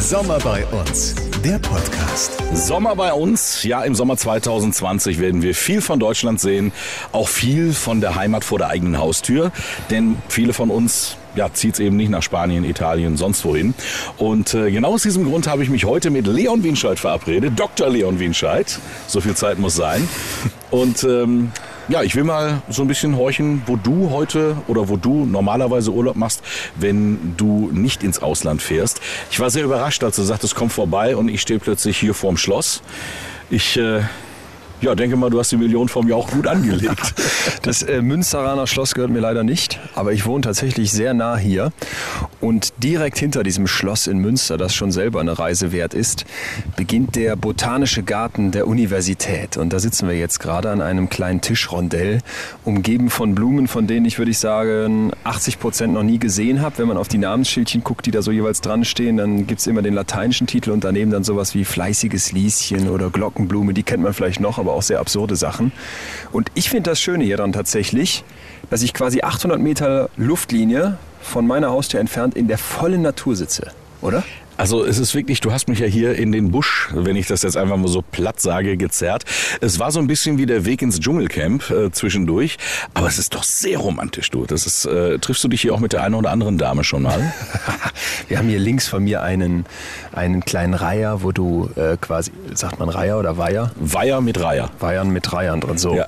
Sommer bei uns, der Podcast. Sommer bei uns. Ja, im Sommer 2020 werden wir viel von Deutschland sehen, auch viel von der Heimat vor der eigenen Haustür, denn viele von uns ja, zieht es eben nicht nach Spanien, Italien, sonst wohin. Und äh, genau aus diesem Grund habe ich mich heute mit Leon Wienscheid verabredet, Dr. Leon Wienscheid. So viel Zeit muss sein. Und ähm, ja, ich will mal so ein bisschen horchen, wo du heute oder wo du normalerweise Urlaub machst, wenn du nicht ins Ausland fährst. Ich war sehr überrascht, als du sagtest, komm vorbei und ich stehe plötzlich hier vorm Schloss. Ich äh, ja, denke mal, du hast die Million von mir auch gut angelegt. Das äh, Münsteraner Schloss gehört mir leider nicht, aber ich wohne tatsächlich sehr nah hier. Und direkt hinter diesem Schloss in Münster, das schon selber eine Reise wert ist, beginnt der Botanische Garten der Universität. Und da sitzen wir jetzt gerade an einem kleinen Tischrondell, umgeben von Blumen, von denen ich, würde ich sagen, 80 Prozent noch nie gesehen habe. Wenn man auf die Namensschildchen guckt, die da so jeweils dran stehen, dann gibt es immer den lateinischen Titel und daneben dann sowas wie fleißiges Lieschen oder Glockenblume, die kennt man vielleicht noch, aber aber auch sehr absurde Sachen. Und ich finde das Schöne hier dann tatsächlich, dass ich quasi 800 Meter Luftlinie von meiner Haustür entfernt in der vollen Natur sitze, oder? Also es ist wirklich, du hast mich ja hier in den Busch, wenn ich das jetzt einfach mal so platt sage, gezerrt. Es war so ein bisschen wie der Weg ins Dschungelcamp äh, zwischendurch, aber es ist doch sehr romantisch, du. Das ist, äh, triffst du dich hier auch mit der einen oder anderen Dame schon mal? Wir haben hier links von mir einen, einen kleinen Reiher, wo du äh, quasi, sagt man Reiher oder Weiher? Weiher mit Reiher. Weihern mit Reihern drin, so. Ja.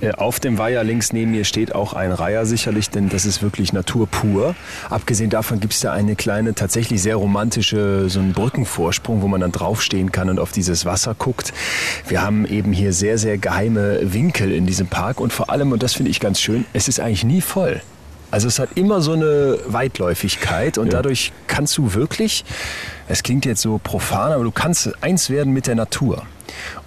Äh, auf dem Weiher links neben mir steht auch ein Reiher sicherlich, denn das ist wirklich Natur pur. Abgesehen davon gibt es da eine kleine, tatsächlich sehr romantische so einen Brückenvorsprung, wo man dann draufstehen kann und auf dieses Wasser guckt. Wir haben eben hier sehr, sehr geheime Winkel in diesem Park und vor allem, und das finde ich ganz schön, es ist eigentlich nie voll. Also es hat immer so eine Weitläufigkeit und ja. dadurch kannst du wirklich, es klingt jetzt so profan, aber du kannst eins werden mit der Natur.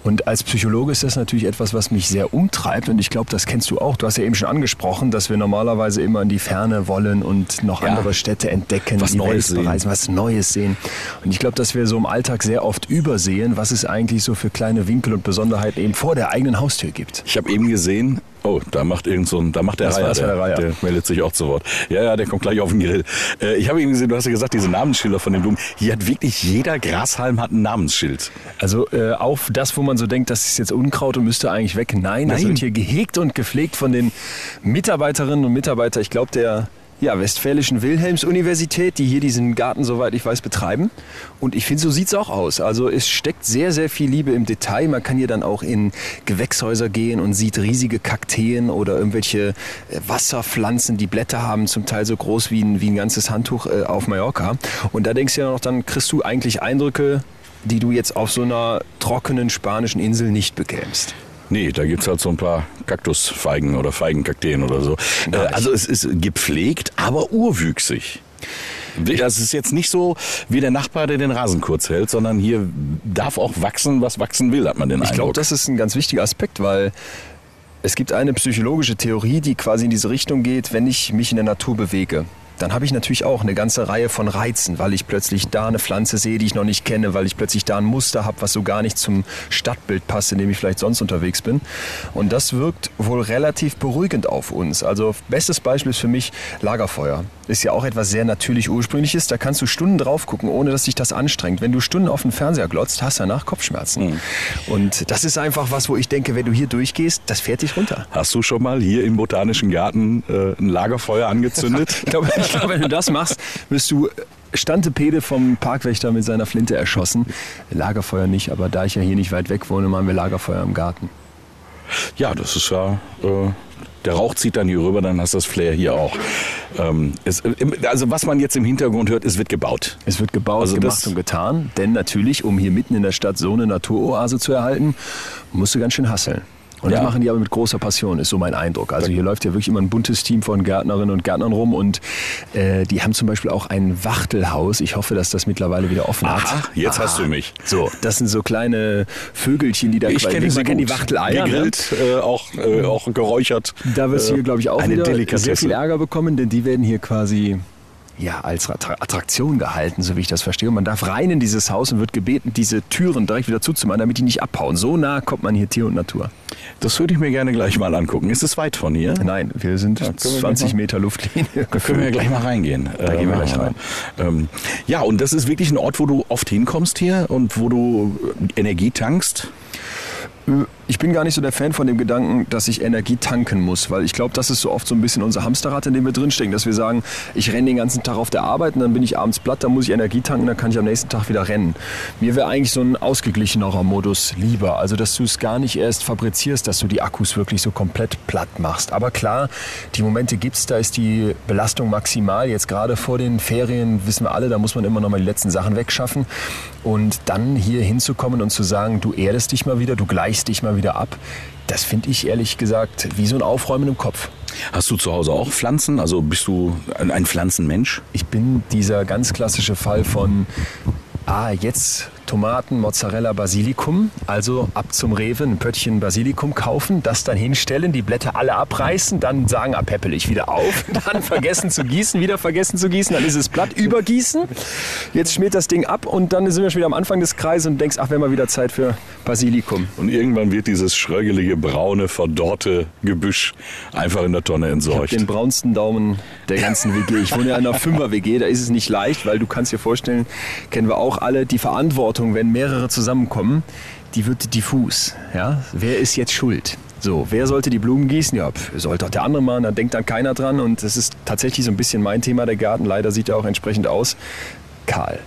Und als Psychologe ist das natürlich etwas, was mich sehr umtreibt. Und ich glaube, das kennst du auch. Du hast ja eben schon angesprochen, dass wir normalerweise immer in die Ferne wollen und noch ja. andere Städte entdecken, was Neues bereisen, was Neues sehen. Und ich glaube, dass wir so im Alltag sehr oft übersehen, was es eigentlich so für kleine Winkel und Besonderheiten eben vor der eigenen Haustür gibt. Ich habe eben gesehen, Oh, da macht irgend so ein, da macht der Reiher, der, der, Reiher. der meldet sich auch zu Wort. Ja, ja, der kommt gleich auf den Grill. Äh, ich habe eben gesehen, du hast ja gesagt, diese Namensschilder von den Blumen. Hier hat wirklich jeder Grashalm hat ein Namensschild. Also äh, auf das, wo man so denkt, das ist jetzt Unkraut und müsste eigentlich weg. Nein, Nein. das wird hier gehegt und gepflegt von den Mitarbeiterinnen und Mitarbeitern. Ich glaube, der ja, Westfälischen Wilhelms-Universität, die hier diesen Garten, soweit ich weiß, betreiben. Und ich finde, so sieht es auch aus. Also es steckt sehr, sehr viel Liebe im Detail. Man kann hier dann auch in Gewächshäuser gehen und sieht riesige Kakteen oder irgendwelche äh, Wasserpflanzen, die Blätter haben, zum Teil so groß wie ein, wie ein ganzes Handtuch äh, auf Mallorca. Und da denkst du ja noch, dann kriegst du eigentlich Eindrücke, die du jetzt auf so einer trockenen spanischen Insel nicht bekämst. Nee, da gibt es halt so ein paar Kaktusfeigen oder Feigenkakteen oder so. Äh, also es ist gepflegt, aber urwüchsig. Das ist jetzt nicht so wie der Nachbar, der den Rasen kurz hält, sondern hier darf auch wachsen, was wachsen will, hat man den ich Eindruck. Ich glaube, das ist ein ganz wichtiger Aspekt, weil es gibt eine psychologische Theorie, die quasi in diese Richtung geht, wenn ich mich in der Natur bewege dann habe ich natürlich auch eine ganze Reihe von Reizen, weil ich plötzlich da eine Pflanze sehe, die ich noch nicht kenne, weil ich plötzlich da ein Muster habe, was so gar nicht zum Stadtbild passt, in dem ich vielleicht sonst unterwegs bin. Und das wirkt wohl relativ beruhigend auf uns. Also bestes Beispiel ist für mich Lagerfeuer. Ist ja auch etwas sehr natürlich ursprüngliches. Da kannst du Stunden drauf gucken, ohne dass sich das anstrengt. Wenn du Stunden auf den Fernseher glotzt, hast du danach Kopfschmerzen. Mhm. Und das ist einfach was, wo ich denke, wenn du hier durchgehst, das fährt dich runter. Hast du schon mal hier im Botanischen Garten äh, ein Lagerfeuer angezündet? ich glaube, ich glaube, wenn du das machst, wirst du Stantepede vom Parkwächter mit seiner Flinte erschossen. Lagerfeuer nicht, aber da ich ja hier nicht weit weg wohne, machen wir Lagerfeuer im Garten. Ja, das ist ja. Äh, der Rauch zieht dann hier rüber, dann hast du das Flair hier auch. Ähm, es, also was man jetzt im Hintergrund hört, es wird gebaut. Es wird gebaut, also gemacht und getan. Denn natürlich, um hier mitten in der Stadt so eine Naturoase zu erhalten, musst du ganz schön hasseln. Und ja. das machen die aber mit großer Passion, ist so mein Eindruck. Also hier läuft ja wirklich immer ein buntes Team von Gärtnerinnen und Gärtnern rum und äh, die haben zum Beispiel auch ein Wachtelhaus. Ich hoffe, dass das mittlerweile wieder offen Aha, hat. Jetzt Aha. hast du mich. So, das sind so kleine Vögelchen, die da ich kenne die, kenn die Wachteleier. Ne? Gegrillt, äh, auch, äh, auch geräuchert. Da wirst du hier, glaube ich, auch eine wieder sehr viel Ärger bekommen, denn die werden hier quasi ja, als Attraktion gehalten, so wie ich das verstehe. Und man darf rein in dieses Haus und wird gebeten, diese Türen direkt wieder zuzumachen, damit die nicht abhauen. So nah kommt man hier Tier und Natur. Das würde ich mir gerne gleich mal angucken. Ist es weit von hier? Nein, wir sind ja, 20 Meter Luftlinie. Da können wir gleich mal reingehen. Da äh, gehen wir gleich rein. Ähm, ja, und das ist wirklich ein Ort, wo du oft hinkommst hier und wo du Energie tankst? Ich bin gar nicht so der Fan von dem Gedanken, dass ich Energie tanken muss, weil ich glaube, das ist so oft so ein bisschen unser Hamsterrad, in dem wir drinstecken, dass wir sagen, ich renne den ganzen Tag auf der Arbeit und dann bin ich abends platt, dann muss ich Energie tanken, dann kann ich am nächsten Tag wieder rennen. Mir wäre eigentlich so ein ausgeglichenerer Modus lieber, also dass du es gar nicht erst fabrizierst, dass du die Akkus wirklich so komplett platt machst. Aber klar, die Momente gibt es, da ist die Belastung maximal. Jetzt gerade vor den Ferien wissen wir alle, da muss man immer noch mal die letzten Sachen wegschaffen und dann hier hinzukommen und zu sagen, du erdest dich mal wieder, du gleichst dich mal wieder ab. Das finde ich ehrlich gesagt wie so ein Aufräumen im Kopf. Hast du zu Hause auch Pflanzen? Also bist du ein Pflanzenmensch? Ich bin dieser ganz klassische Fall von, ah, jetzt Tomaten, Mozzarella, Basilikum. Also ab zum Rewe ein Pöttchen Basilikum kaufen, das dann hinstellen, die Blätter alle abreißen, dann sagen, ah, peppelig wieder auf, dann vergessen zu gießen, wieder vergessen zu gießen, dann ist es Blatt übergießen. Jetzt schmiert das Ding ab und dann sind wir schon wieder am Anfang des Kreises und denkst, ach, wäre mal wieder Zeit für Basilikum. Und irgendwann wird dieses schrögelige, braune, verdorrte Gebüsch einfach in der Tonne entsorgt. Ich den braunsten Daumen der ganzen WG. Ich wohne ja in einer Fünfer-WG, da ist es nicht leicht, weil du kannst dir vorstellen, kennen wir auch alle, die Verantwortung Verantwortung, wenn mehrere zusammenkommen, die wird diffus. Ja? Wer ist jetzt schuld? So, wer sollte die Blumen gießen? Ja, sollte auch der andere machen, da denkt dann keiner dran. Und das ist tatsächlich so ein bisschen mein Thema, der Garten. Leider sieht er auch entsprechend aus. Karl.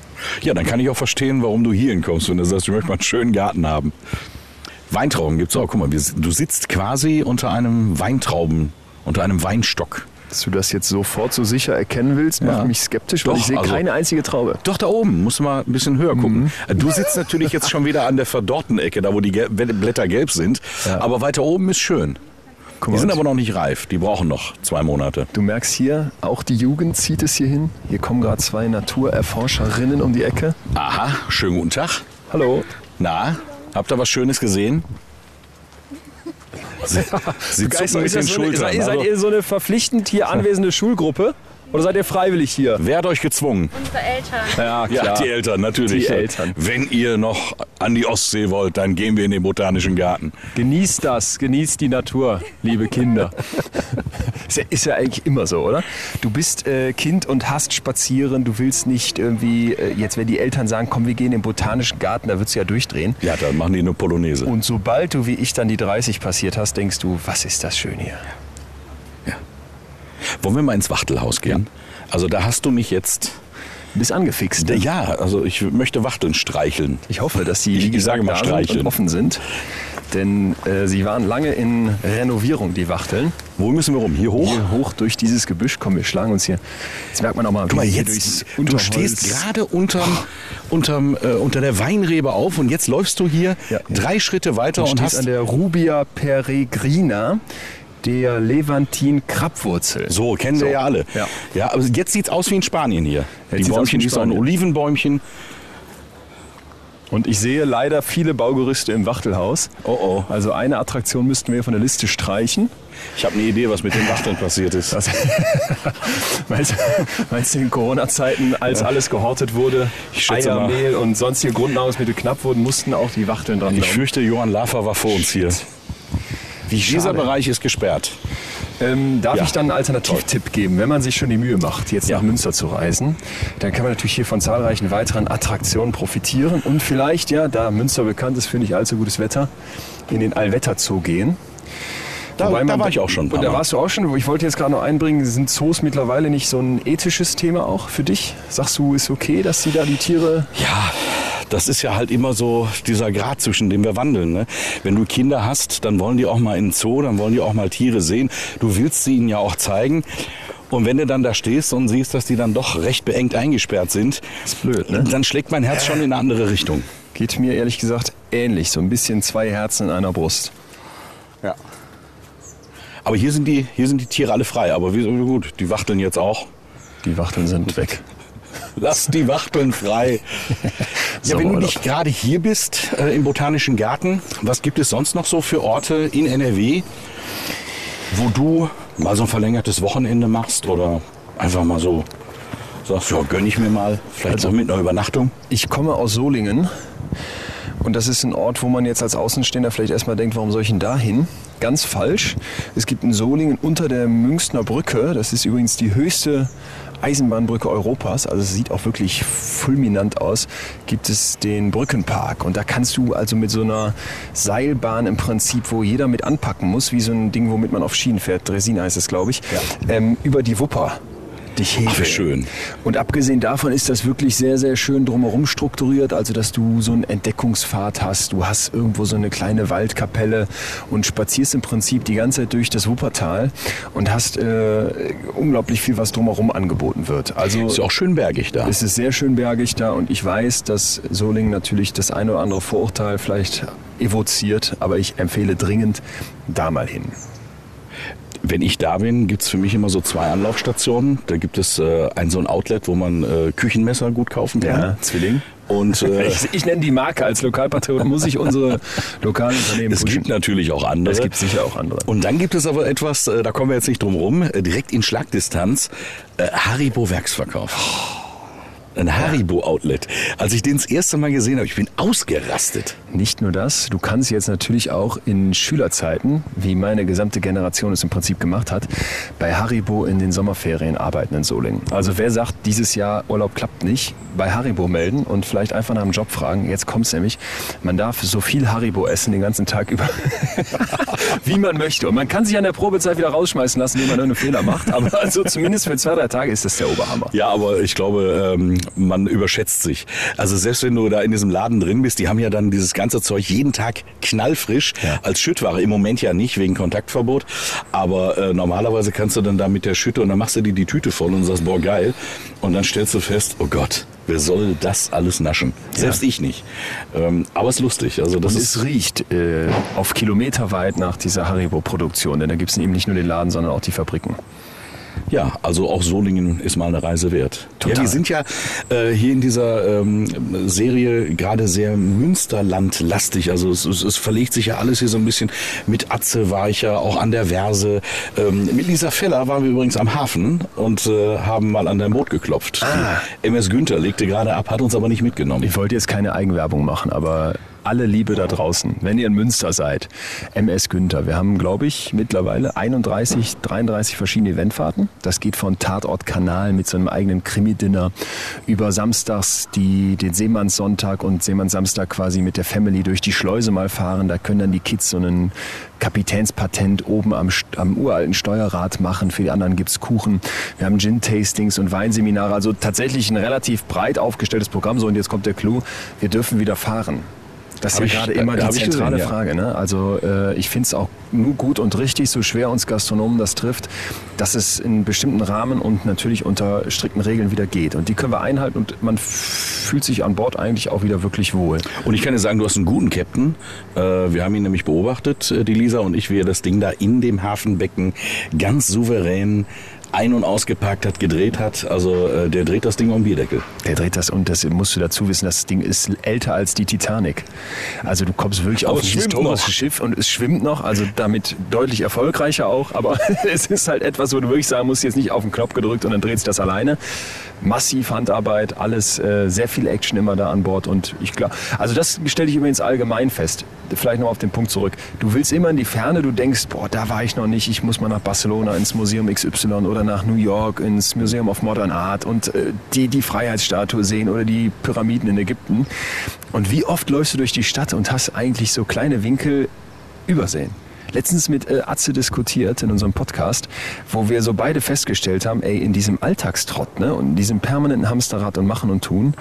Ja, dann kann ich auch verstehen, warum du hier hinkommst und du sagst, du möchtest mal einen schönen Garten haben. Weintrauben gibt es auch. Guck mal, du sitzt quasi unter einem Weintrauben, unter einem Weinstock. Dass du das jetzt sofort so sicher erkennen willst, macht ja. mich skeptisch, weil Doch, ich sehe also, keine einzige Traube. Doch, da oben, musst du mal ein bisschen höher gucken. Mhm. Du sitzt natürlich jetzt schon wieder an der verdorrten Ecke, da wo die Blätter gelb sind. Ja. Aber weiter oben ist schön. die sind aber noch nicht reif, die brauchen noch zwei Monate. Du merkst hier, auch die Jugend zieht es hier hin. Hier kommen gerade zwei Naturerforscherinnen um die Ecke. Aha, schönen guten Tag. Hallo. Na, habt ihr was Schönes gesehen? Sie, sie zucken mit den Schultern. Seid, seid ihr so eine verpflichtend hier anwesende Schulgruppe? Oder seid ihr freiwillig hier? Wer hat euch gezwungen? Unsere Eltern. Ja, klar. Ja, die Eltern, natürlich. Die Eltern. Wenn ihr noch an die Ostsee wollt, dann gehen wir in den Botanischen Garten. Genießt das, genießt die Natur, liebe Kinder. ist, ja, ist ja eigentlich immer so, oder? Du bist äh, Kind und hast spazieren, du willst nicht irgendwie, äh, jetzt wenn die Eltern sagen, komm, wir gehen in den Botanischen Garten, da würdest du ja durchdrehen. Ja, dann machen die eine Polonaise. Und sobald du wie ich dann die 30 passiert hast, denkst du, was ist das schön hier? Wollen wir mal ins Wachtelhaus gehen? Ja. Also da hast du mich jetzt bist angefixt. Ne? Ja, also ich möchte Wachteln streicheln. Ich hoffe, dass sie ich sage mal streicheln. offen sind. Denn äh, sie waren lange in Renovierung, die Wachteln. Wo müssen wir rum? Hier hoch? Hier hoch durch dieses Gebüsch. Komm, wir schlagen uns hier. Jetzt merkt man auch mal, Guck mal jetzt, du stehst gerade unterm, unterm, äh, unter der Weinrebe auf und jetzt läufst du hier ja. drei Schritte weiter und, und hast an der Rubia peregrina der Levantin-Krabwurzel. So, kennen so. wir ja alle. Ja. ja, aber jetzt sieht es aus wie in Spanien hier. Jetzt die Bäumchen, so ein Olivenbäumchen. Und ich sehe leider viele Baugerüste im Wachtelhaus. Oh oh. Also eine Attraktion müssten wir von der Liste streichen. Ich habe eine Idee, was mit den Wachteln passiert ist. Was, meinst, meinst du in Corona-Zeiten, als ja. alles gehortet wurde, Eier, Mehl und sonstige Grundnahrungsmittel knapp wurden, mussten auch die Wachteln dran Ich glauben. fürchte, Johann Lafer war vor uns hier. Wie Dieser Bereich ist gesperrt. Ähm, darf ja. ich dann einen Alternativtipp geben? Wenn man sich schon die Mühe macht, jetzt ja. nach Münster zu reisen, dann kann man natürlich hier von zahlreichen weiteren Attraktionen profitieren und vielleicht, ja, da Münster bekannt ist für nicht allzu gutes Wetter, in den Allwetterzoo gehen. Da, man, da war ich auch schon. Und da warst du auch schon. Ich wollte jetzt gerade noch einbringen, sind Zoos mittlerweile nicht so ein ethisches Thema auch für dich? Sagst du, ist okay, dass sie da die Tiere... Ja, das ist ja halt immer so dieser Grad, zwischen dem wir wandeln. Ne? Wenn du Kinder hast, dann wollen die auch mal in den Zoo, dann wollen die auch mal Tiere sehen. Du willst sie ihnen ja auch zeigen. Und wenn du dann da stehst und siehst, dass die dann doch recht beengt eingesperrt sind, ist blöd, ne? dann schlägt mein Herz schon in eine andere Richtung. Geht mir ehrlich gesagt ähnlich, so ein bisschen zwei Herzen in einer Brust. Ja. Aber hier sind die, hier sind die Tiere alle frei. Aber wie, gut, die wachteln jetzt auch. Die Wachteln sind weg. Lass die Wachteln frei. ja, wenn du nicht gerade hier bist, äh, im Botanischen Garten, was gibt es sonst noch so für Orte in NRW, wo du mal so ein verlängertes Wochenende machst oder einfach mal so sagst, ja, gönn ich mir mal, vielleicht also, auch mit einer Übernachtung. Ich komme aus Solingen und das ist ein Ort, wo man jetzt als Außenstehender vielleicht erstmal denkt, warum soll ich denn da hin? Ganz falsch. Es gibt in Solingen unter der Münchner Brücke, das ist übrigens die höchste Eisenbahnbrücke Europas, also es sieht auch wirklich fulminant aus, gibt es den Brückenpark. Und da kannst du also mit so einer Seilbahn im Prinzip, wo jeder mit anpacken muss, wie so ein Ding, womit man auf Schienen fährt, Dresina heißt es, glaube ich, ja. ähm, über die Wupper richtig Hefe. Ach, schön. Und abgesehen davon ist das wirklich sehr, sehr schön drumherum strukturiert, also dass du so einen Entdeckungspfad hast, du hast irgendwo so eine kleine Waldkapelle und spazierst im Prinzip die ganze Zeit durch das Wuppertal und hast äh, unglaublich viel, was drumherum angeboten wird. Also ist auch schön bergig da. Es ist sehr schön bergig da und ich weiß, dass Solingen natürlich das eine oder andere Vorurteil vielleicht evoziert, aber ich empfehle dringend da mal hin wenn ich da bin, gibt es für mich immer so zwei Anlaufstationen. Da gibt es äh, ein so ein Outlet, wo man äh, Küchenmesser gut kaufen kann. Ja, Zwilling. Und, äh, ich, ich nenne die Marke als Lokalpatriot, muss ich unsere lokalen Unternehmen Es gibt natürlich auch andere. Es gibt sicher auch andere. Und dann gibt es aber etwas, äh, da kommen wir jetzt nicht drum rum, äh, direkt in Schlagdistanz, äh, Haribo Werksverkauf. Oh ein Haribo-Outlet. Als ich den das erste Mal gesehen habe, ich bin ausgerastet. Nicht nur das, du kannst jetzt natürlich auch in Schülerzeiten, wie meine gesamte Generation es im Prinzip gemacht hat, bei Haribo in den Sommerferien arbeiten in Solingen. Also wer sagt, dieses Jahr Urlaub klappt nicht, bei Haribo melden und vielleicht einfach nach einem Job fragen. Jetzt kommt es nämlich, man darf so viel Haribo essen den ganzen Tag über, wie man möchte. Und man kann sich an der Probezeit wieder rausschmeißen lassen, wenn man einen Fehler macht. Aber also zumindest für zwei, drei Tage ist das der Oberhammer. Ja, aber ich glaube, ähm, man überschätzt sich. Also selbst wenn du da in diesem Laden drin bist, die haben ja dann dieses ganze Zeug jeden Tag knallfrisch ja. als Schüttware. Im Moment ja nicht wegen Kontaktverbot, aber äh, normalerweise kannst du dann da mit der Schütte und dann machst du dir die Tüte voll und sagst, boah geil. Und dann stellst du fest, oh Gott, wer soll das alles naschen? Ja. Selbst ich nicht. Ähm, aber es ist lustig. Also das und es riecht äh, auf Kilometer weit nach dieser Haribo-Produktion, denn da gibt es eben nicht nur den Laden, sondern auch die Fabriken. Ja, also auch Solingen ist mal eine Reise wert. Total. Ja, wir sind ja äh, hier in dieser ähm, Serie gerade sehr Münsterland-lastig. Also es, es, es, verlegt sich ja alles hier so ein bisschen mit Atze Weicher, auch an der Verse. Ähm, mit Lisa Feller waren wir übrigens am Hafen und äh, haben mal an dein Boot geklopft. Ah. MS Günther legte gerade ab, hat uns aber nicht mitgenommen. Ich wollte jetzt keine Eigenwerbung machen, aber alle Liebe da draußen, wenn ihr in Münster seid, MS Günther. Wir haben, glaube ich, mittlerweile 31, 33 verschiedene Eventfahrten. Das geht von Tatort Kanal mit so einem eigenen Krimi-Dinner über samstags die, den Seemannssonntag und Seemannssamstag quasi mit der Family durch die Schleuse mal fahren. Da können dann die Kids so einen Kapitänspatent oben am, am uralten Steuerrad machen. Für die anderen gibt's Kuchen. Wir haben Gin-Tastings und Weinseminare. Also tatsächlich ein relativ breit aufgestelltes Programm. So, und jetzt kommt der Clou. Wir dürfen wieder fahren. Das ist ja gerade immer die zentrale gesehen, Frage. Ne? Also äh, ich finde es auch nur gut und richtig, so schwer uns Gastronomen das trifft, dass es in bestimmten Rahmen und natürlich unter strikten Regeln wieder geht. Und die können wir einhalten und man fühlt sich an Bord eigentlich auch wieder wirklich wohl. Und ich kann dir sagen, du hast einen guten Captain. Äh, wir haben ihn nämlich beobachtet, äh, die Lisa und ich, wie er das Ding da in dem Hafenbecken ganz souverän ein- und ausgepackt hat, gedreht hat. Also äh, der dreht das Ding um Bierdeckel. Der dreht das und das musst du dazu wissen, das Ding ist älter als die Titanic. Also du kommst wirklich aber auf ein historisches Schiff und es schwimmt noch, also damit deutlich erfolgreicher auch, aber es ist halt etwas, wo du wirklich sagen musst, jetzt nicht auf den Knopf gedrückt und dann dreht sich das alleine. Massiv Handarbeit, alles, äh, sehr viel Action immer da an Bord und ich glaube, also das stelle ich übrigens allgemein fest. Vielleicht noch auf den Punkt zurück. Du willst immer in die Ferne, du denkst, boah, da war ich noch nicht, ich muss mal nach Barcelona ins Museum XY oder nach New York ins Museum of Modern Art und äh, die, die Freiheitsstatue sehen oder die Pyramiden in Ägypten. Und wie oft läufst du durch die Stadt und hast eigentlich so kleine Winkel übersehen? letztens mit äh, Atze diskutiert in unserem Podcast, wo wir so beide festgestellt haben, ey, in diesem Alltagstrott ne, und in diesem permanenten Hamsterrad und Machen und Tun,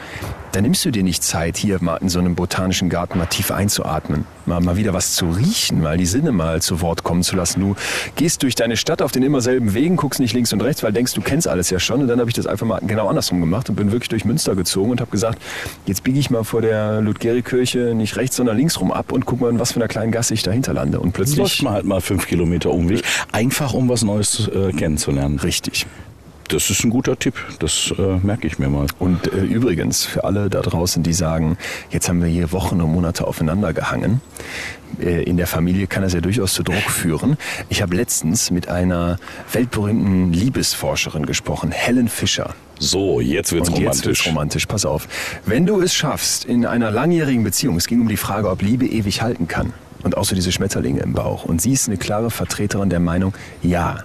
da nimmst du dir nicht Zeit, hier mal in so einem botanischen Garten mal tief einzuatmen mal, mal wieder was zu riechen, mal die Sinne mal zu Wort kommen zu lassen. Du gehst durch deine Stadt auf den immer selben Wegen, guckst nicht links und rechts, weil denkst, du kennst alles ja schon. Und dann habe ich das einfach mal genau andersrum gemacht und bin wirklich durch Münster gezogen und habe gesagt, jetzt biege ich mal vor der Ludgeri-Kirche nicht rechts, sondern links rum ab und guck mal, in was für einer kleinen Gasse ich dahinter lande. Und plötzlich... Läuft man halt mal fünf Kilometer Umweg, einfach um was Neues äh, kennenzulernen. Richtig. Das ist ein guter Tipp, das äh, merke ich mir mal. Und äh, übrigens, für alle da draußen, die sagen, jetzt haben wir hier Wochen und Monate aufeinander gehangen, äh, in der Familie kann das ja durchaus zu Druck führen. Ich habe letztens mit einer weltberühmten Liebesforscherin gesprochen, Helen Fischer. So, jetzt wird's Und romantisch. jetzt wird's romantisch. Pass auf. Wenn du es schaffst, in einer langjährigen Beziehung, es ging um die Frage, ob Liebe ewig halten kann. Und auch so diese Schmetterlinge im Bauch. Und sie ist eine klare Vertreterin der Meinung, ja.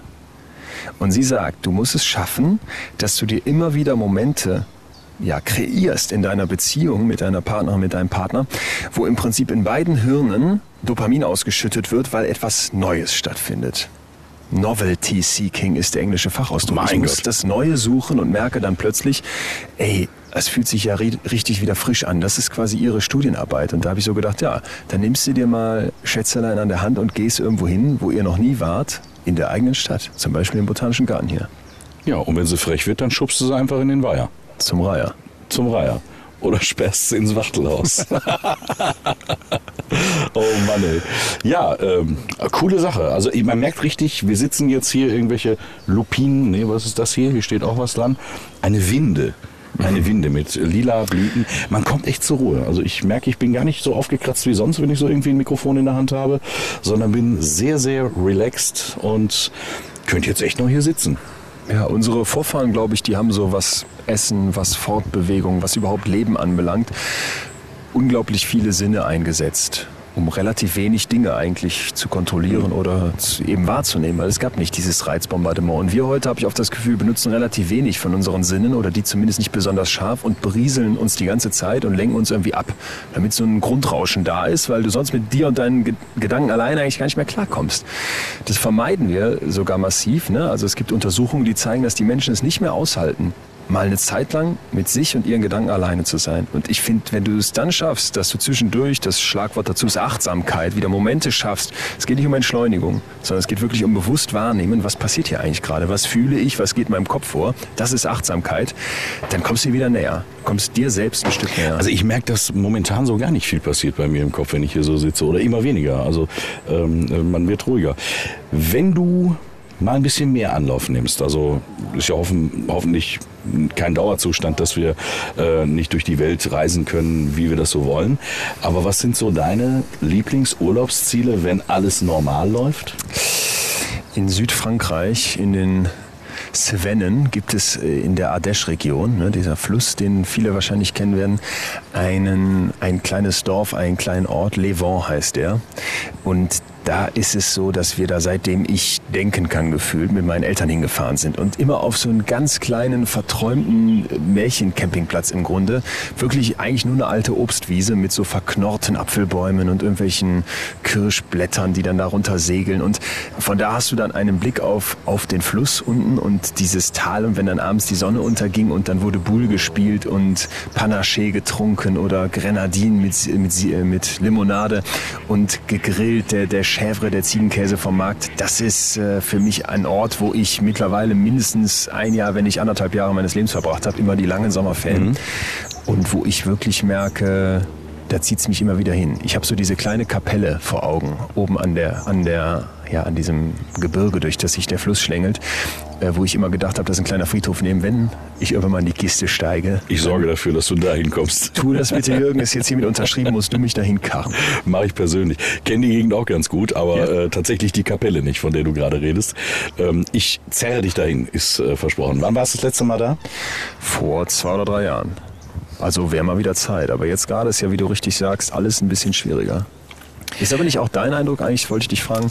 Und sie sagt, du musst es schaffen, dass du dir immer wieder Momente ja, kreierst in deiner Beziehung mit deiner Partnerin, mit deinem Partner, wo im Prinzip in beiden Hirnen Dopamin ausgeschüttet wird, weil etwas Neues stattfindet. Novelty Seeking ist der englische Fachausdruck. Mein ich muss Gott. das Neue suchen und merke dann plötzlich, ey, es fühlt sich ja ri- richtig wieder frisch an. Das ist quasi ihre Studienarbeit. Und da habe ich so gedacht, ja, dann nimmst du dir mal Schätzelein an der Hand und gehst irgendwo hin, wo ihr noch nie wart, in der eigenen Stadt. Zum Beispiel im Botanischen Garten hier, Ja, und wenn sie frech wird, dann schubst du sie einfach in den Weiher. zum Reiher. Zum Reiher. Oder sperrst sie ins Wachtelhaus. oh Mann, ey. Ja, ähm, coole Sache. Also man merkt richtig, wir sitzen jetzt hier irgendwelche Lupinen. Nee, was ist das hier? Hier steht auch was dran. Eine Winde. Eine Winde mit lila Blüten. Man kommt echt zur Ruhe. Also ich merke, ich bin gar nicht so aufgekratzt wie sonst, wenn ich so irgendwie ein Mikrofon in der Hand habe, sondern bin sehr, sehr relaxed und könnte jetzt echt noch hier sitzen. Ja, unsere Vorfahren, glaube ich, die haben so was Essen, was Fortbewegung, was überhaupt Leben anbelangt, unglaublich viele Sinne eingesetzt, um relativ wenig Dinge eigentlich zu kontrollieren oder zu, eben wahrzunehmen. Weil es gab nicht dieses Reizbombardement. Und wir heute, habe ich oft das Gefühl, benutzen relativ wenig von unseren Sinnen oder die zumindest nicht besonders scharf und berieseln uns die ganze Zeit und lenken uns irgendwie ab, damit so ein Grundrauschen da ist, weil du sonst mit dir und deinen Ge- Gedanken alleine eigentlich gar nicht mehr klarkommst. Das vermeiden wir sogar massiv. Ne? Also es gibt Untersuchungen, die zeigen, dass die Menschen es nicht mehr aushalten, mal eine Zeit lang mit sich und ihren Gedanken alleine zu sein. Und ich finde, wenn du es dann schaffst, dass du zwischendurch, das Schlagwort dazu ist Achtsamkeit, wieder Momente schaffst, es geht nicht um Entschleunigung, sondern es geht wirklich um bewusst wahrnehmen, was passiert hier eigentlich gerade, was fühle ich, was geht in meinem Kopf vor, das ist Achtsamkeit, dann kommst du wieder näher, kommst dir selbst ein Stück näher. Also ich merke, dass momentan so gar nicht viel passiert bei mir im Kopf, wenn ich hier so sitze oder immer weniger. Also ähm, äh, man wird ruhiger. Wenn du mal ein bisschen mehr Anlauf nimmst, also ist ja hoffen, hoffentlich kein Dauerzustand, dass wir äh, nicht durch die Welt reisen können, wie wir das so wollen. Aber was sind so deine Lieblingsurlaubsziele, wenn alles normal läuft? In Südfrankreich, in den Cevennen, gibt es äh, in der Ardèche-Region, ne, dieser Fluss, den viele wahrscheinlich kennen werden, einen, ein kleines Dorf, einen kleinen Ort, Les Vents heißt der. Und da ist es so, dass wir da seitdem ich denken kann gefühlt mit meinen Eltern hingefahren sind und immer auf so einen ganz kleinen, verträumten Märchencampingplatz im Grunde. Wirklich eigentlich nur eine alte Obstwiese mit so verknorrten Apfelbäumen und irgendwelchen Kirschblättern, die dann darunter segeln. Und von da hast du dann einen Blick auf, auf den Fluss unten und dieses Tal. Und wenn dann abends die Sonne unterging und dann wurde Boule gespielt und Panaché getrunken oder Grenadinen mit, mit, mit Limonade und gegrillt, der, der Chèvre, der Ziegenkäse vom Markt, das ist äh, für mich ein Ort, wo ich mittlerweile mindestens ein Jahr, wenn nicht anderthalb Jahre meines Lebens verbracht habe, immer die langen Sommerferien. Und wo ich wirklich merke, da zieht's mich immer wieder hin. Ich habe so diese kleine Kapelle vor Augen, oben an der, an der, ja, an diesem Gebirge, durch das sich der Fluss schlängelt, äh, wo ich immer gedacht habe, das ist ein kleiner Friedhof nehmen, wenn ich irgendwann mal in die Kiste steige. Ich sorge dafür, dass du dahin kommst. Tu das bitte, Jürgen, ist jetzt hiermit unterschrieben, musst du mich dahin karren. Mache ich persönlich. Kenne die Gegend auch ganz gut, aber Ja. äh, tatsächlich die Kapelle nicht, von der du gerade redest. Ähm, ich zerre dich dahin, ist äh, versprochen. Wann warst du das letzte Mal da? Vor zwei oder drei Jahren. Also wäre mal wieder Zeit. Aber jetzt gerade ist ja, wie du richtig sagst, alles ein bisschen schwieriger. Ist aber nicht auch dein Eindruck, eigentlich wollte ich dich fragen,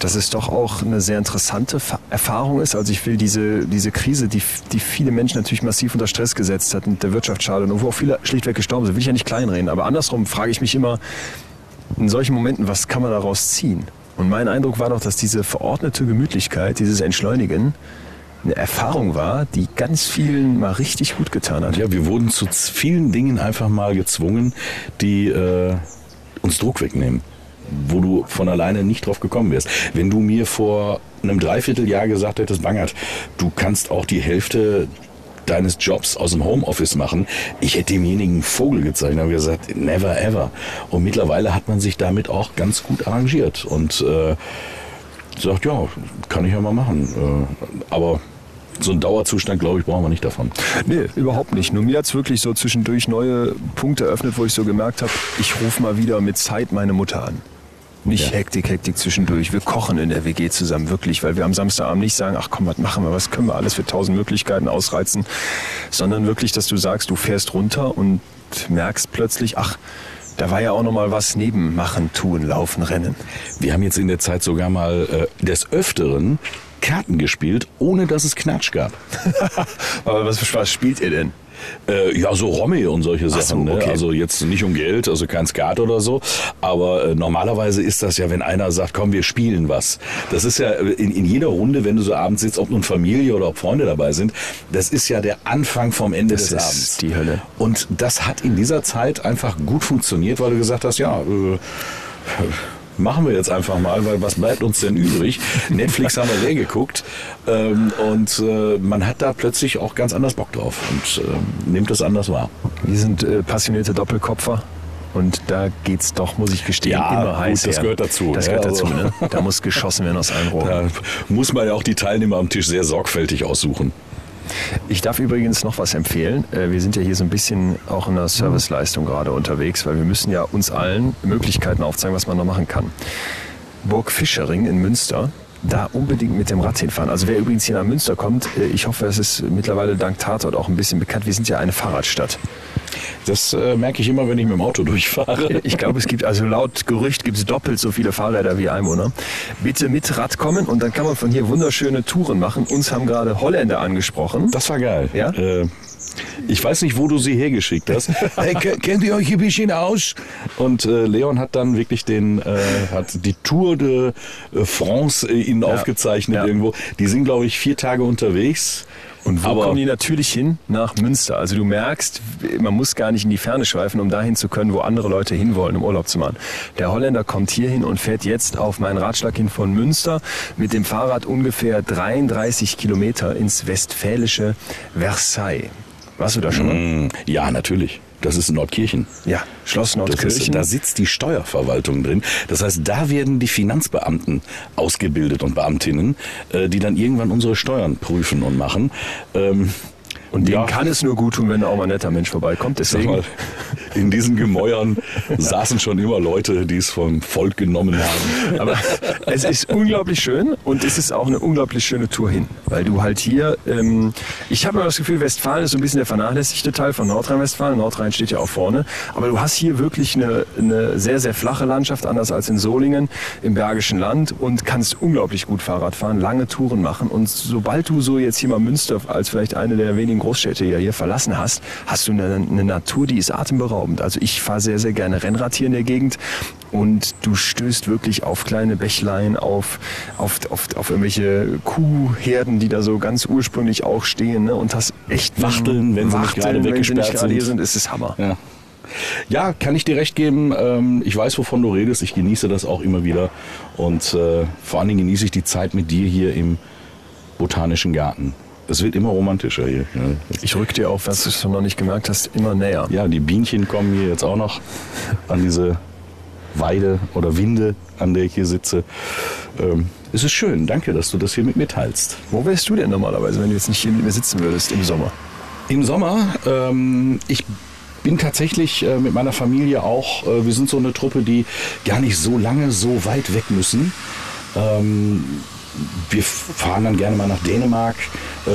dass es doch auch eine sehr interessante Fa- Erfahrung ist. Also ich will diese, diese Krise, die, die viele Menschen natürlich massiv unter Stress gesetzt hat und der Wirtschaft schadet und wo auch viele schlichtweg gestorben sind, will ich ja nicht kleinreden. Aber andersrum frage ich mich immer, in solchen Momenten, was kann man daraus ziehen? Und mein Eindruck war doch, dass diese verordnete Gemütlichkeit, dieses Entschleunigen, eine Erfahrung war, die ganz vielen mal richtig gut getan hat. Ja, wir wurden zu vielen Dingen einfach mal gezwungen, die äh, uns Druck wegnehmen, wo du von alleine nicht drauf gekommen wärst. Wenn du mir vor einem Dreivierteljahr gesagt hättest, Bangert, du kannst auch die Hälfte deines Jobs aus dem Homeoffice machen, ich hätte demjenigen Vogel gezeigt und gesagt, never ever. Und mittlerweile hat man sich damit auch ganz gut arrangiert und äh, sagt, ja, kann ich ja mal machen. Äh, aber so einen Dauerzustand, glaube ich, brauchen wir nicht davon. Nee, überhaupt nicht. Nur mir hat es wirklich so zwischendurch neue Punkte eröffnet, wo ich so gemerkt habe, ich rufe mal wieder mit Zeit meine Mutter an. Nicht ja. Hektik, Hektik zwischendurch. Wir kochen in der WG zusammen, wirklich, weil wir am Samstagabend nicht sagen, ach komm, was machen wir, was können wir alles für tausend Möglichkeiten ausreizen, sondern wirklich, dass du sagst, du fährst runter und merkst plötzlich, ach, da war ja auch noch mal was neben Machen, Tun, Laufen, Rennen. Wir haben jetzt in der Zeit sogar mal äh, des Öfteren Karten gespielt, ohne dass es Knatsch gab. Aber was, was spielt ihr denn? Äh, ja, so Romme und solche Sachen. So, ne? okay. ne? Also jetzt nicht um Geld, also kein Skat oder so. Aber äh, normalerweise ist das ja, wenn einer sagt, komm, wir spielen was. Das ist ja äh, in, in jeder Runde, wenn du so abends sitzt, ob nun Familie oder ob Freunde dabei sind, das ist ja der Anfang vom Ende das des ist Abends. Die Hölle. Und das hat in dieser Zeit einfach gut funktioniert, weil du gesagt hast, ja, äh, machen wir jetzt einfach mal, weil was bleibt uns denn übrig? Netflix haben wir leer geguckt ähm, und äh, man hat da plötzlich auch ganz anders Bock drauf und äh, nimmt das anders wahr. Wir sind äh, passionierte Doppelkopfer. Und da geht's doch, muss ich gestehen, ja, immer heiß. Das gehört dazu. Das gehört dazu, ne? Da muss geschossen werden aus allen Rohren. Da muss man ja auch die Teilnehmer am Tisch sehr sorgfältig aussuchen. Ich darf übrigens noch was empfehlen. Äh, wir sind ja hier so ein bisschen auch in der Serviceleistung gerade unterwegs, weil wir müssen ja uns allen Möglichkeiten aufzeigen, was man noch machen kann. Burg Fischering in Münster, da unbedingt mit dem Rad hinfahren. Also wer übrigens hier nach Münster kommt, äh, ich hoffe, es ist mittlerweile dank Tatort auch ein bisschen bekannt. Wir sind ja eine Fahrradstadt. Das äh, merke ich immer, wenn ich mit dem Auto durchfahre. Ich glaube, es gibt, also laut Gerücht gibt es doppelt so viele Fahrräder wie Einwohner. Bitte mit Rad kommen und dann kann man von hier wunderschöne Touren machen. Uns haben gerade Holländer angesprochen. Das war geil. Ja? Äh, ich weiß nicht, wo du sie hergeschickt hast. hey, kennt ihr euch ein bisschen aus? Und äh, Leon hat dann wirklich den, äh, hat die Tour de France äh, ihnen ja. aufgezeichnet ja. irgendwo. Die sind, glaube ich, vier Tage unterwegs. Und wo Aber kommen die natürlich hin? Nach Münster. Also du merkst, man muss gar nicht in die Ferne schweifen, um dahin zu können, wo andere Leute hinwollen, um Urlaub zu machen. Der Holländer kommt hier hin und fährt jetzt auf meinen Ratschlag hin von Münster mit dem Fahrrad ungefähr 33 Kilometer ins westfälische Versailles. Warst du da schon mal? Mm, ja, natürlich. Das ist in Nordkirchen. Ja, Schloss Nordkirchen. Ist, da sitzt die Steuerverwaltung drin. Das heißt, da werden die Finanzbeamten ausgebildet und Beamtinnen, äh, die dann irgendwann unsere Steuern prüfen und machen. Ähm, und dem ja. kann es nur gut tun, wenn auch mal ein netter Mensch vorbeikommt. Deswegen. Mal, in diesen Gemäuern saßen schon immer Leute, die es vom Volk genommen haben. Aber es ist unglaublich schön und es ist auch eine unglaublich schöne Tour hin. Weil du halt hier, ähm, ich habe immer das Gefühl, Westfalen ist so ein bisschen der vernachlässigte Teil von Nordrhein-Westfalen. Nordrhein steht ja auch vorne. Aber du hast hier wirklich eine, eine sehr, sehr flache Landschaft, anders als in Solingen im Bergischen Land und kannst unglaublich gut Fahrrad fahren, lange Touren machen. Und sobald du so jetzt hier mal Münster als vielleicht eine der wenigen Großstädte ja hier verlassen hast, hast du eine, eine Natur, die ist atemberaubend. Also ich fahre sehr, sehr gerne Rennrad hier in der Gegend und du stößt wirklich auf kleine Bächlein, auf, auf, auf, auf irgendwelche Kuhherden, die da so ganz ursprünglich auch stehen ne? und hast echt Wachteln, wenn sie nicht gerade weggesperrt sind. Hier sind, ist es Hammer. Ja. Ja, kann ich dir recht geben. Ähm, ich weiß, wovon du redest. Ich genieße das auch immer wieder. Und äh, vor allen Dingen genieße ich die Zeit mit dir hier im Botanischen Garten. Es wird immer romantischer hier. Ja. Ich rück dir auch, was du schon noch nicht gemerkt hast, immer näher. Ja, die Bienchen kommen hier jetzt auch noch an diese Weide oder Winde, an der ich hier sitze. Ähm, es ist schön. Danke, dass du das hier mit mir teilst. Wo wärst du denn normalerweise, wenn du jetzt nicht hier mit mir sitzen würdest im Sommer? Im Sommer? Ähm, ich bin tatsächlich äh, mit meiner Familie auch, äh, wir sind so eine Truppe, die gar nicht so lange so weit weg müssen. Ähm, wir fahren dann gerne mal nach Dänemark, äh,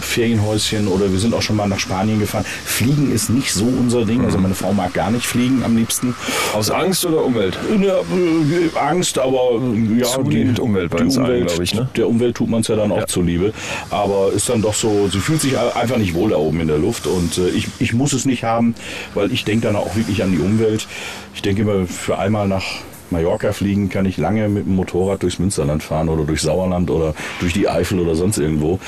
Ferienhäuschen oder wir sind auch schon mal nach Spanien gefahren. Fliegen ist nicht so unser Ding. Also meine Frau mag gar nicht fliegen am liebsten. Aus Angst oder Umwelt? Ja, äh, Angst, aber ja, Zunehmend die, Umwelt, die Umwelt glaube ich. Ne? Der Umwelt tut man es ja dann auch ja. zuliebe. Aber ist dann doch so, sie fühlt sich einfach nicht wohl da oben in der Luft und äh, ich, ich muss es nicht haben, weil ich denke dann auch wirklich an die Umwelt. Ich denke immer für einmal nach Mallorca fliegen kann ich lange mit dem Motorrad durchs Münsterland fahren oder durch Sauerland oder durch die Eifel oder sonst irgendwo.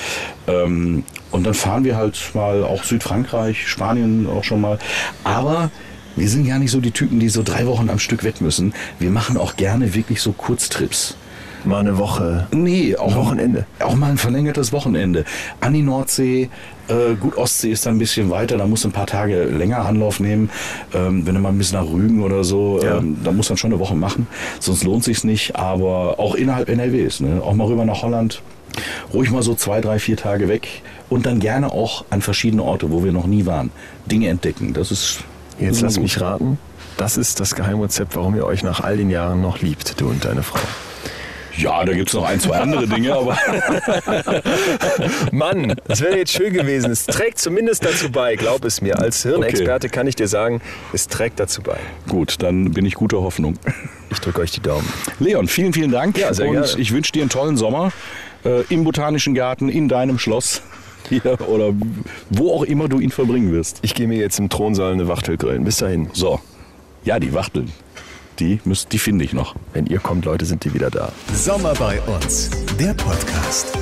Ähm, und dann fahren wir halt mal auch Südfrankreich, Spanien auch schon mal. Aber wir sind ja nicht so die Typen, die so drei Wochen am Stück weg müssen. Wir machen auch gerne wirklich so Kurztrips. Mal eine Woche. Nee, auch ein Wochenende. Auch mal ein verlängertes Wochenende. An die Nordsee, äh, gut, Ostsee ist dann ein bisschen weiter, da musst du ein paar Tage länger Anlauf nehmen. Ähm, wenn du mal ein bisschen nach Rügen oder so, Ja. ähm, da muss man schon eine Woche machen. Sonst lohnt sich's nicht. Aber auch innerhalb NRWs, ne? auch mal rüber nach Holland. Ruhig mal so zwei, drei, vier Tage weg und dann gerne auch an verschiedene Orte, wo wir noch nie waren. Dinge entdecken. Das ist. Jetzt lass mich raten. Das ist das Geheimrezept, warum ihr euch nach all den Jahren noch liebt, du und deine Frau. Ja, da gibt's noch ein, zwei andere Dinge, aber Mann, das wäre jetzt schön gewesen. Es trägt zumindest dazu bei, glaub es mir. Als Hirnexperte kann ich dir sagen, es trägt dazu bei. gut, dann bin ich guter Hoffnung. Ich drücke euch die Daumen. Leon, vielen, vielen Dank. Ja, sehr und gerne. ich wünsche dir einen tollen Sommer äh, im Botanischen Garten, in deinem Schloss hier oder wo auch immer du ihn verbringen wirst. Ich gehe mir jetzt im Thronsaal eine Wachtel grillen. Bis dahin. So, ja, die Wachteln, die, müssen- die finde ich noch. Wenn ihr kommt, Leute, sind die wieder da. Sommer bei uns, der Podcast.